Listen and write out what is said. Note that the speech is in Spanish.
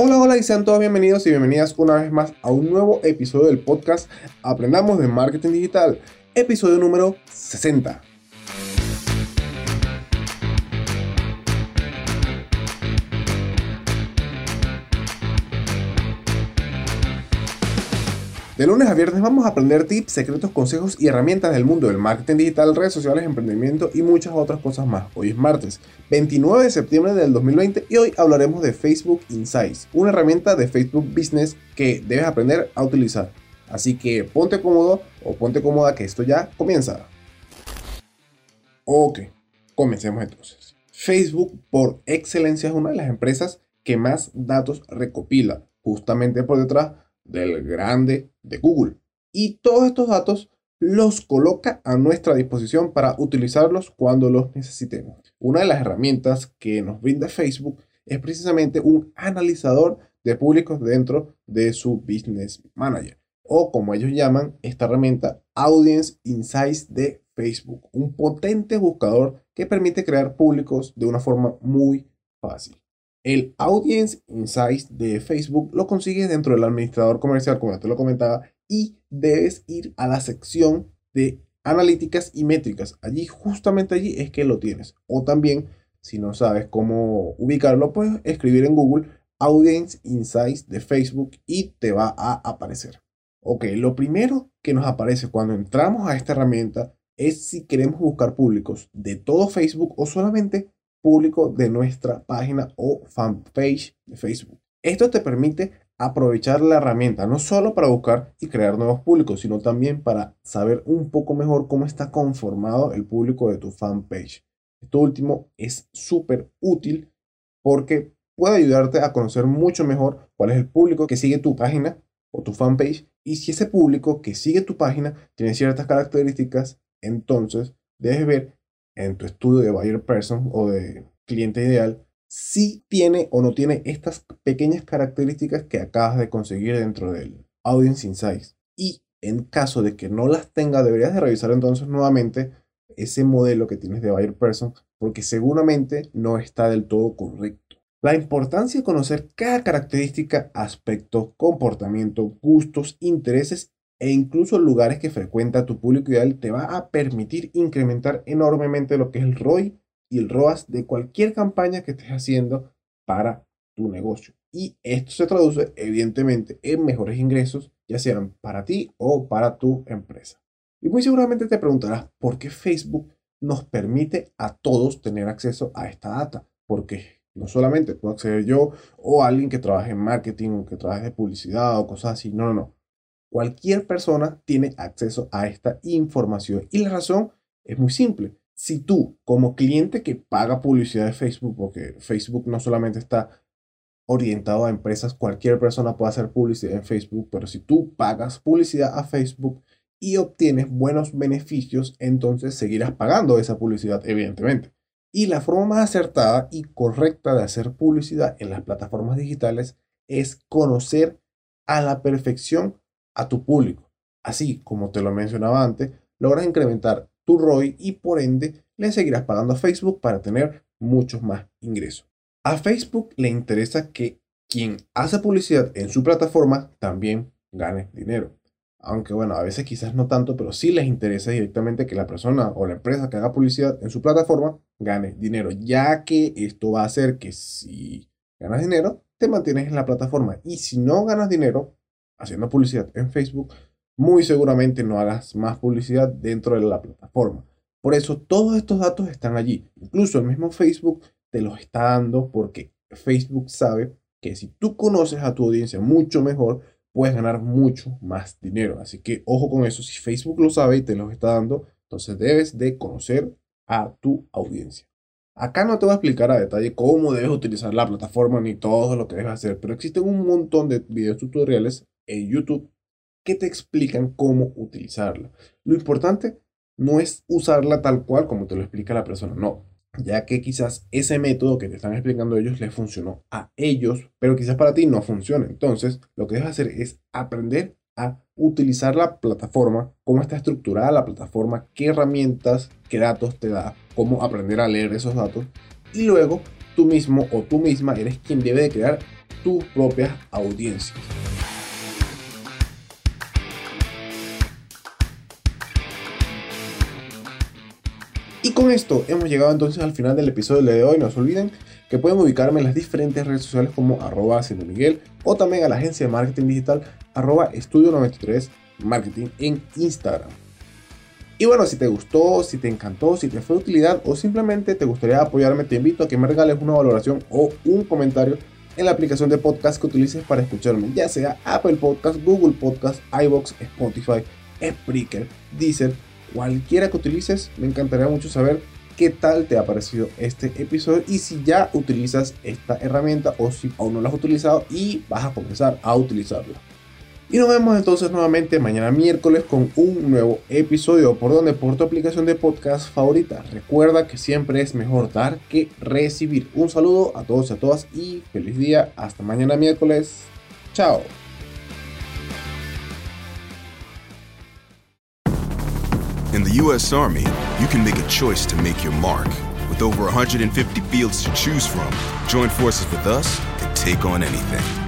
Hola, hola y sean todos bienvenidos y bienvenidas una vez más a un nuevo episodio del podcast Aprendamos de Marketing Digital, episodio número 60. De lunes a viernes vamos a aprender tips, secretos, consejos y herramientas del mundo del marketing digital, redes sociales, emprendimiento y muchas otras cosas más. Hoy es martes 29 de septiembre del 2020 y hoy hablaremos de Facebook Insights, una herramienta de Facebook Business que debes aprender a utilizar. Así que ponte cómodo o ponte cómoda que esto ya comienza. Ok, comencemos entonces. Facebook por excelencia es una de las empresas que más datos recopila, justamente por detrás del grande de Google. Y todos estos datos los coloca a nuestra disposición para utilizarlos cuando los necesitemos. Una de las herramientas que nos brinda Facebook es precisamente un analizador de públicos dentro de su Business Manager o como ellos llaman esta herramienta Audience Insights de Facebook, un potente buscador que permite crear públicos de una forma muy fácil. El Audience Insights de Facebook lo consigues dentro del administrador comercial, como ya te lo comentaba, y debes ir a la sección de analíticas y métricas. Allí, justamente allí es que lo tienes. O también, si no sabes cómo ubicarlo, puedes escribir en Google Audience Insights de Facebook y te va a aparecer. Ok, lo primero que nos aparece cuando entramos a esta herramienta es si queremos buscar públicos de todo Facebook o solamente público de nuestra página o fanpage de Facebook. Esto te permite aprovechar la herramienta no solo para buscar y crear nuevos públicos, sino también para saber un poco mejor cómo está conformado el público de tu fanpage. Esto último es súper útil porque puede ayudarte a conocer mucho mejor cuál es el público que sigue tu página o tu fanpage y si ese público que sigue tu página tiene ciertas características, entonces debes ver en tu estudio de buyer person o de cliente ideal si tiene o no tiene estas pequeñas características que acabas de conseguir dentro del Audience Insights. Y en caso de que no las tenga, deberías de revisar entonces nuevamente ese modelo que tienes de buyer person porque seguramente no está del todo correcto. La importancia de conocer cada característica, aspecto, comportamiento, gustos, intereses e incluso lugares que frecuenta tu público ideal te va a permitir incrementar enormemente lo que es el ROI y el ROAS de cualquier campaña que estés haciendo para tu negocio. Y esto se traduce evidentemente en mejores ingresos, ya sean para ti o para tu empresa. Y muy seguramente te preguntarás por qué Facebook nos permite a todos tener acceso a esta data. Porque no solamente puedo acceder yo o alguien que trabaje en marketing o que trabaje de publicidad o cosas así. No, no, no. Cualquier persona tiene acceso a esta información y la razón es muy simple. Si tú, como cliente que paga publicidad de Facebook, porque Facebook no solamente está orientado a empresas, cualquier persona puede hacer publicidad en Facebook, pero si tú pagas publicidad a Facebook y obtienes buenos beneficios, entonces seguirás pagando esa publicidad, evidentemente. Y la forma más acertada y correcta de hacer publicidad en las plataformas digitales es conocer a la perfección a tu público. Así como te lo mencionaba antes, logras incrementar tu ROI y por ende le seguirás pagando a Facebook para tener muchos más ingresos. A Facebook le interesa que quien hace publicidad en su plataforma también gane dinero. Aunque bueno, a veces quizás no tanto, pero sí les interesa directamente que la persona o la empresa que haga publicidad en su plataforma gane dinero, ya que esto va a hacer que si ganas dinero, te mantienes en la plataforma y si no ganas dinero, haciendo publicidad en Facebook, muy seguramente no hagas más publicidad dentro de la plataforma. Por eso todos estos datos están allí. Incluso el mismo Facebook te los está dando porque Facebook sabe que si tú conoces a tu audiencia mucho mejor, puedes ganar mucho más dinero. Así que ojo con eso. Si Facebook lo sabe y te los está dando, entonces debes de conocer a tu audiencia. Acá no te voy a explicar a detalle cómo debes utilizar la plataforma ni todo lo que debes hacer, pero existen un montón de videos tutoriales en YouTube que te explican cómo utilizarla. Lo importante no es usarla tal cual como te lo explica la persona, no, ya que quizás ese método que te están explicando ellos les funcionó a ellos, pero quizás para ti no funcione. Entonces, lo que debes hacer es aprender a utilizar la plataforma, cómo está estructurada la plataforma, qué herramientas, qué datos te da, cómo aprender a leer esos datos y luego tú mismo o tú misma eres quien debe de crear tus propias audiencias. Con esto hemos llegado entonces al final del episodio de hoy. No se olviden que pueden ubicarme en las diferentes redes sociales como arroba Miguel o también a la agencia de marketing digital arroba estudio 93 marketing en Instagram. Y bueno, si te gustó, si te encantó, si te fue de utilidad o simplemente te gustaría apoyarme, te invito a que me regales una valoración o un comentario en la aplicación de podcast que utilices para escucharme, ya sea Apple Podcast, Google Podcast, iBox, Spotify, Spreaker, Deezer, cualquiera que utilices, me encantaría mucho saber qué tal te ha parecido este episodio y si ya utilizas esta herramienta o si aún no la has utilizado y vas a comenzar a utilizarla. Y nos vemos entonces nuevamente mañana miércoles con un nuevo episodio por donde por tu aplicación de podcast favorita. Recuerda que siempre es mejor dar que recibir. Un saludo a todos y a todas y feliz día. Hasta mañana miércoles. Chao. The US Army, you can make a choice to make your mark. With over 150 fields to choose from, join forces with us and take on anything.